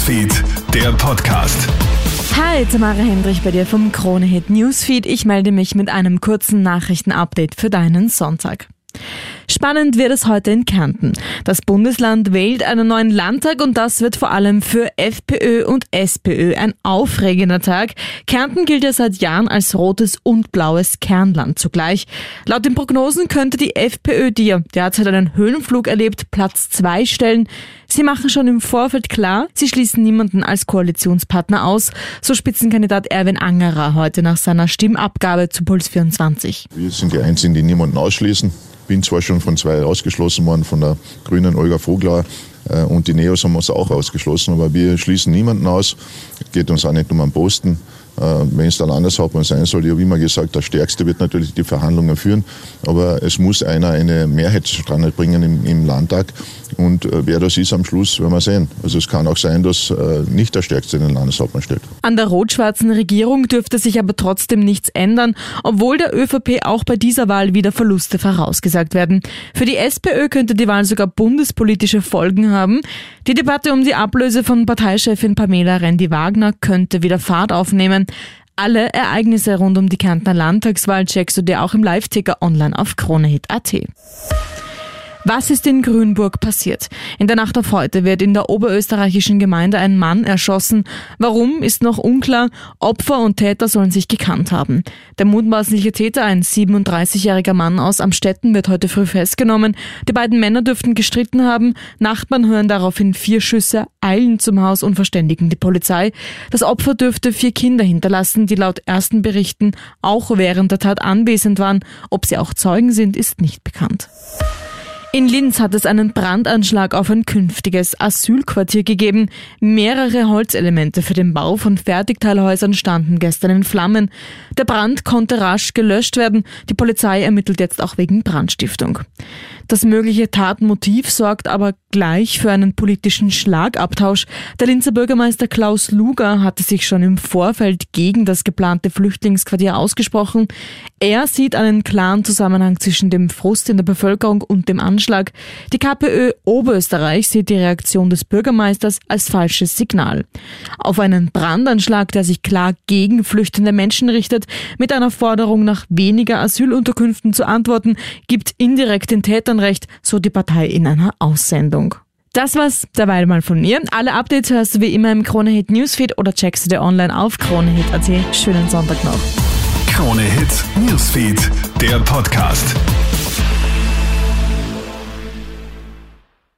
Newsfeed, der Podcast. Hi, Tamara Hendrich bei dir vom Kronehit Newsfeed. Ich melde mich mit einem kurzen Nachrichtenupdate für deinen Sonntag. Spannend wird es heute in Kärnten. Das Bundesland wählt einen neuen Landtag und das wird vor allem für FPÖ und SPÖ ein aufregender Tag. Kärnten gilt ja seit Jahren als rotes und blaues Kernland zugleich. Laut den Prognosen könnte die FPÖ, die ja derzeit einen Höhenflug erlebt, Platz zwei stellen. Sie machen schon im Vorfeld klar, sie schließen niemanden als Koalitionspartner aus, so Spitzenkandidat Erwin Angerer heute nach seiner Stimmabgabe zu Puls 24. Wir sind die Einzigen, die niemanden ausschließen bin zwar schon von zwei ausgeschlossen worden, von der grünen Olga Vogler äh, und die Neos haben uns auch ausgeschlossen, aber wir schließen niemanden aus. Geht uns auch nicht um einen Posten. Äh, wenn es dann anders Hauptmann sein soll, ich habe immer gesagt, der Stärkste wird natürlich die Verhandlungen führen, aber es muss einer eine Mehrheit zustande bringen im, im Landtag und äh, wer das ist am Schluss, werden wir sehen. Also es kann auch sein, dass äh, nicht der Stärkste den Landeshauptmann stellt. An der rot-schwarzen Regierung dürfte sich aber trotzdem nichts ändern, obwohl der ÖVP auch bei dieser Wahl wieder Verluste vorausgesagt werden. Für die SPÖ könnte die Wahl sogar bundespolitische Folgen haben. Die Debatte um die Ablöse von Parteichefin Pamela Rendi-Wagner könnte wieder Fahrt aufnehmen. Alle Ereignisse rund um die Kärntner Landtagswahl checkst du dir auch im Live-Ticker online auf kronehit.at. Was ist in Grünburg passiert? In der Nacht auf heute wird in der oberösterreichischen Gemeinde ein Mann erschossen. Warum ist noch unklar. Opfer und Täter sollen sich gekannt haben. Der mutmaßliche Täter, ein 37-jähriger Mann aus Amstetten, wird heute früh festgenommen. Die beiden Männer dürften gestritten haben. Nachbarn hören daraufhin vier Schüsse, eilen zum Haus und verständigen die Polizei. Das Opfer dürfte vier Kinder hinterlassen, die laut ersten Berichten auch während der Tat anwesend waren. Ob sie auch Zeugen sind, ist nicht bekannt. In Linz hat es einen Brandanschlag auf ein künftiges Asylquartier gegeben. Mehrere Holzelemente für den Bau von Fertigteilhäusern standen gestern in Flammen. Der Brand konnte rasch gelöscht werden. Die Polizei ermittelt jetzt auch wegen Brandstiftung. Das mögliche Tatmotiv sorgt aber gleich für einen politischen Schlagabtausch. Der Linzer Bürgermeister Klaus Luger hatte sich schon im Vorfeld gegen das geplante Flüchtlingsquartier ausgesprochen. Er sieht einen klaren Zusammenhang zwischen dem Frust in der Bevölkerung und dem Anschlag. Die KPÖ Oberösterreich sieht die Reaktion des Bürgermeisters als falsches Signal. Auf einen Brandanschlag, der sich klar gegen flüchtende Menschen richtet, mit einer Forderung nach weniger Asylunterkünften zu antworten, gibt indirekt den Tätern Recht, so die Partei in einer Aussendung. Das war's derweil mal von mir. Alle Updates hörst du wie immer im Kronehit Newsfeed oder checkst du dir online auf kronehit.at. Schönen Sonntag noch. Kronehit Newsfeed, der Podcast.